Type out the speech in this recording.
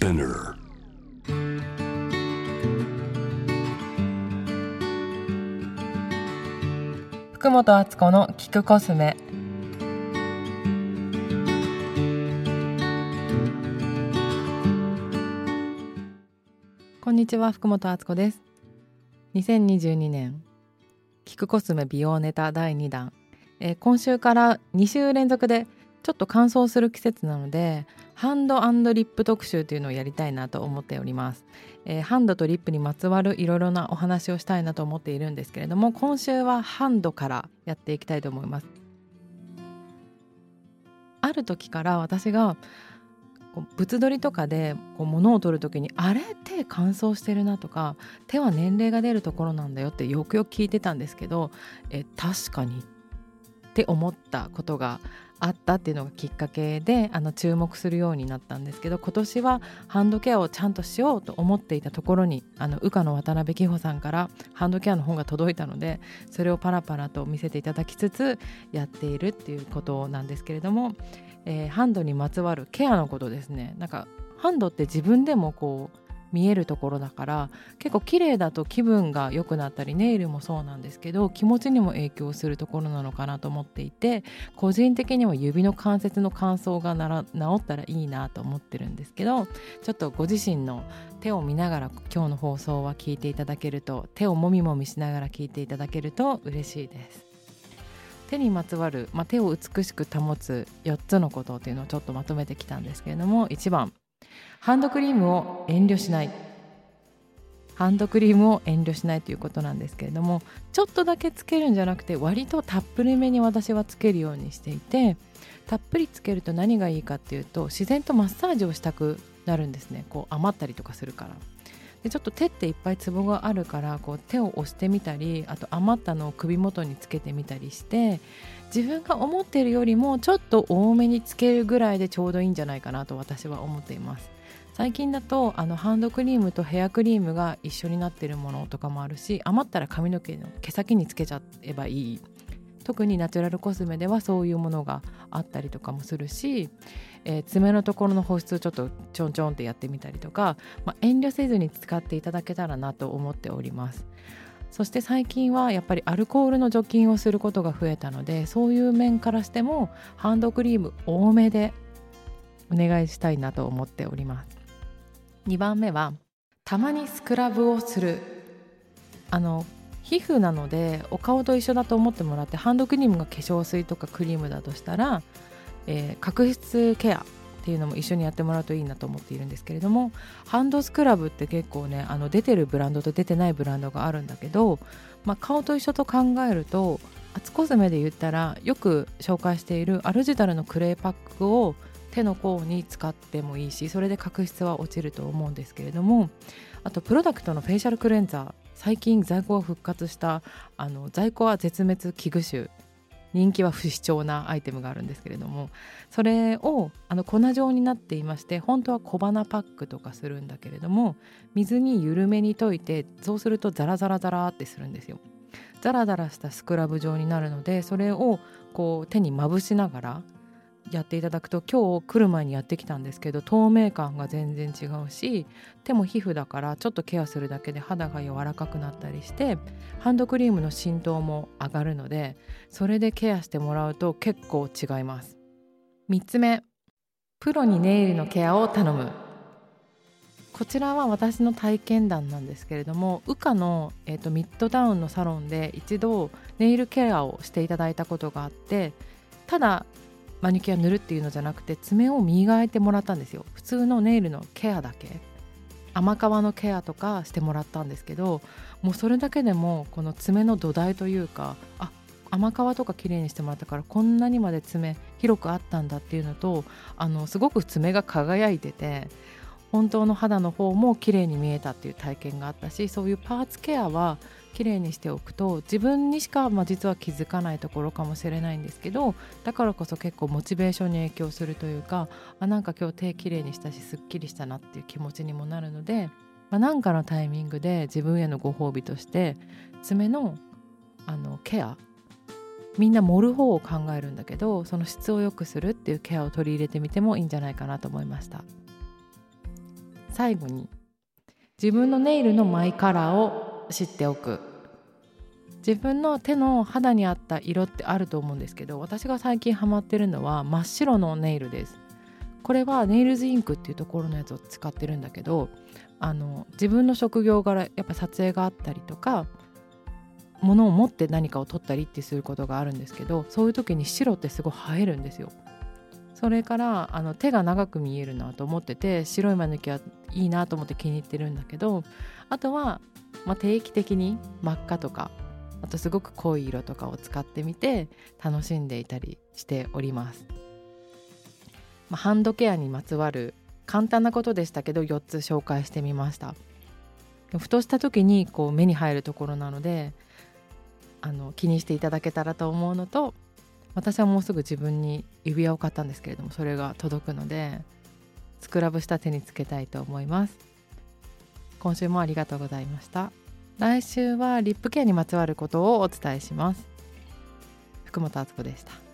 Spinner. 福本敦子の聞くコスメこんにちは福本敦子です2022年聞くコスメ美容ネタ第2弾、えー今週から2週連続でちょっと乾燥する季節なのでハンドリップ特集というのをやりたいなと思っております、えーハンドとリップにまつわるいろいろなお話をしたいなと思っているんですけれども今週はハンドからやっていきたいと思います。ある時から私がこう物撮りとかでこう物を撮る時にあれ？手乾燥してるなとか手は年齢が出るところなんだよってよくよく聞いてたんですけどえ確かにって思ったことがあったっていうのがきっかけであの注目するようになったんですけど今年はハンドケアをちゃんとしようと思っていたところにあの羽化の渡辺紀穂さんからハンドケアの本が届いたのでそれをパラパラと見せていただきつつやっているっていうことなんですけれども、えーハンドにまつわるケアのことですね。なんかハンドって自分でもこう見えるところだから結構綺麗だと気分が良くなったりネイルもそうなんですけど気持ちにも影響するところなのかなと思っていて個人的には指の関節の乾燥がなら治ったらいいなと思ってるんですけどちょっとご自身の手を見ながら今日の放送は聞いていただけると手をもみもみしながら聞いていただけると嬉しいです。手にまつわる、まあ、手を美しく保つ4つのことっていうのをちょっとまとめてきたんですけれども1番ハンドクリームを遠慮しない。ハンドクリームを遠慮しないということなんですけれどもちょっとだけつけるんじゃなくて割とたっぷりめに私はつけるようにしていてたっぷりつけると何がいいかっていうと自然とマッサージをしたくなるんですね。こう余ったりとかするから。でちょっと手っていっぱいツボがあるからこう手を押してみたりあと余ったのを首元につけてみたりして自分が思っているよりもちょっと多めにつけるぐらいでちょうどいいんじゃないかなと私は思っています。最近だとあのハンドクリームとヘアクリームが一緒になってるものとかもあるし余ったら髪の毛の毛先につけちゃえばいい特にナチュラルコスメではそういうものがあったりとかもするし、えー爪のところの保湿をちょっとちょんちょんってやってみたりとか、まあ、遠慮せずに使っていただけたらなと思っております。そして最近はやっぱりアルコールの除菌をすることが増えたのでそういう面からしてもハンドクリーム多めでお願いしたいなと思っております。2番目はたまにスクラブをする。あの皮膚なのでお顔と一緒だと思ってもらってハンドクリームが化粧水とかクリームだとしたら、えー角質ケアっていうのも一緒にやってもらうといいなと思っているんですけれどもハンドスクラブって結構ねあの出てるブランドと出てないブランドがあるんだけど、まあ、顔と一緒と考えるとアツコスメで言ったらよく紹介しているアルジタルのクレイパックを手の甲に使ってもいいしそれで角質は落ちると思うんですけれどもあとプロダクトのフェイシャルクレンザー最近在庫が復活したあの在庫は絶滅危惧種人気は不死鳥なアイテムがあるんですけれどもそれをあの粉状になっていまして本当は小鼻パックとかするんだけれども水に緩めに溶いてそうするとザラザラザラってするんですよ。ザラザラしたスクラブ状になるのでそれをこう手にまぶしながらやっていただくと今日来る前にやってきたんですけど透明感が全然違うし手も皮膚だからちょっとケアするだけで肌が柔らかくなったりしてハンドクリームの浸透も上がるのでそれでケアしてもらうと結構違います。3つ目プロにネイルのケアを頼む。こちらは私の体験談なんですけれども羽化の、えー、とミッドタウンのサロンで一度ネイルケアをしていただいたことがあってただマニキュア塗るっていうのじゃなくて爪を磨いてもらったんですよ。普通のネイルのケアだけ。甘皮のケアとかしてもらったんですけどもうそれだけでもこの爪の土台というかあ甘皮とか綺麗にしてもらったからこんなにまで爪広くあったんだっていうのとあのすごく爪が輝いてて本当の肌の方も綺麗に見えたっていう体験があったしそういうパーツケアは綺麗にしておくと自分にしか、まあ、実は気づかないところかもしれないんですけどだからこそ結構モチベーションに影響するというかあなんか今日手綺麗にしたしすっきりしたなっていう気持ちにもなるので、まあ、なんかのタイミングで自分へのご褒美として爪のあのケアみんな盛る方を考えるんだけどその質を良くするっていうケアを取り入れてみてもいいんじゃないかなと思いました。最後に自分のネイルのマイカラーを知っておく。自分の手の肌に合った色ってあると思うんですけど私が最近ハマってるのは真っ白のネイルです。これはネイルズインクっていうところのやつを使ってるんだけどあの自分の職業柄やっぱ撮影があったりとか物を持って何かを撮ったりってすることがあるんですけどそういう時に白ってすごい映えるんですよ。それからあの手が長く見えるなと思ってて白いマヌケはいいなと思って気に入ってるんだけどあとは、まあ、定期的に真っ赤とかあとすごく濃い色とかを使ってみて楽しんでいたりしております、まあ、ハンドケアにまつわる簡単なことでしたけど4つ紹介してみました。ふとした時にこう目に入るところなのであの気にしていただけたらと思うのと私はもうすぐ自分に指輪を買ったんですけれどもそれが届くのでスクラブした手につけたいと思います。今週もありがとうございました。来週はリップケアにまつわることをお伝えします。福本敦子でした。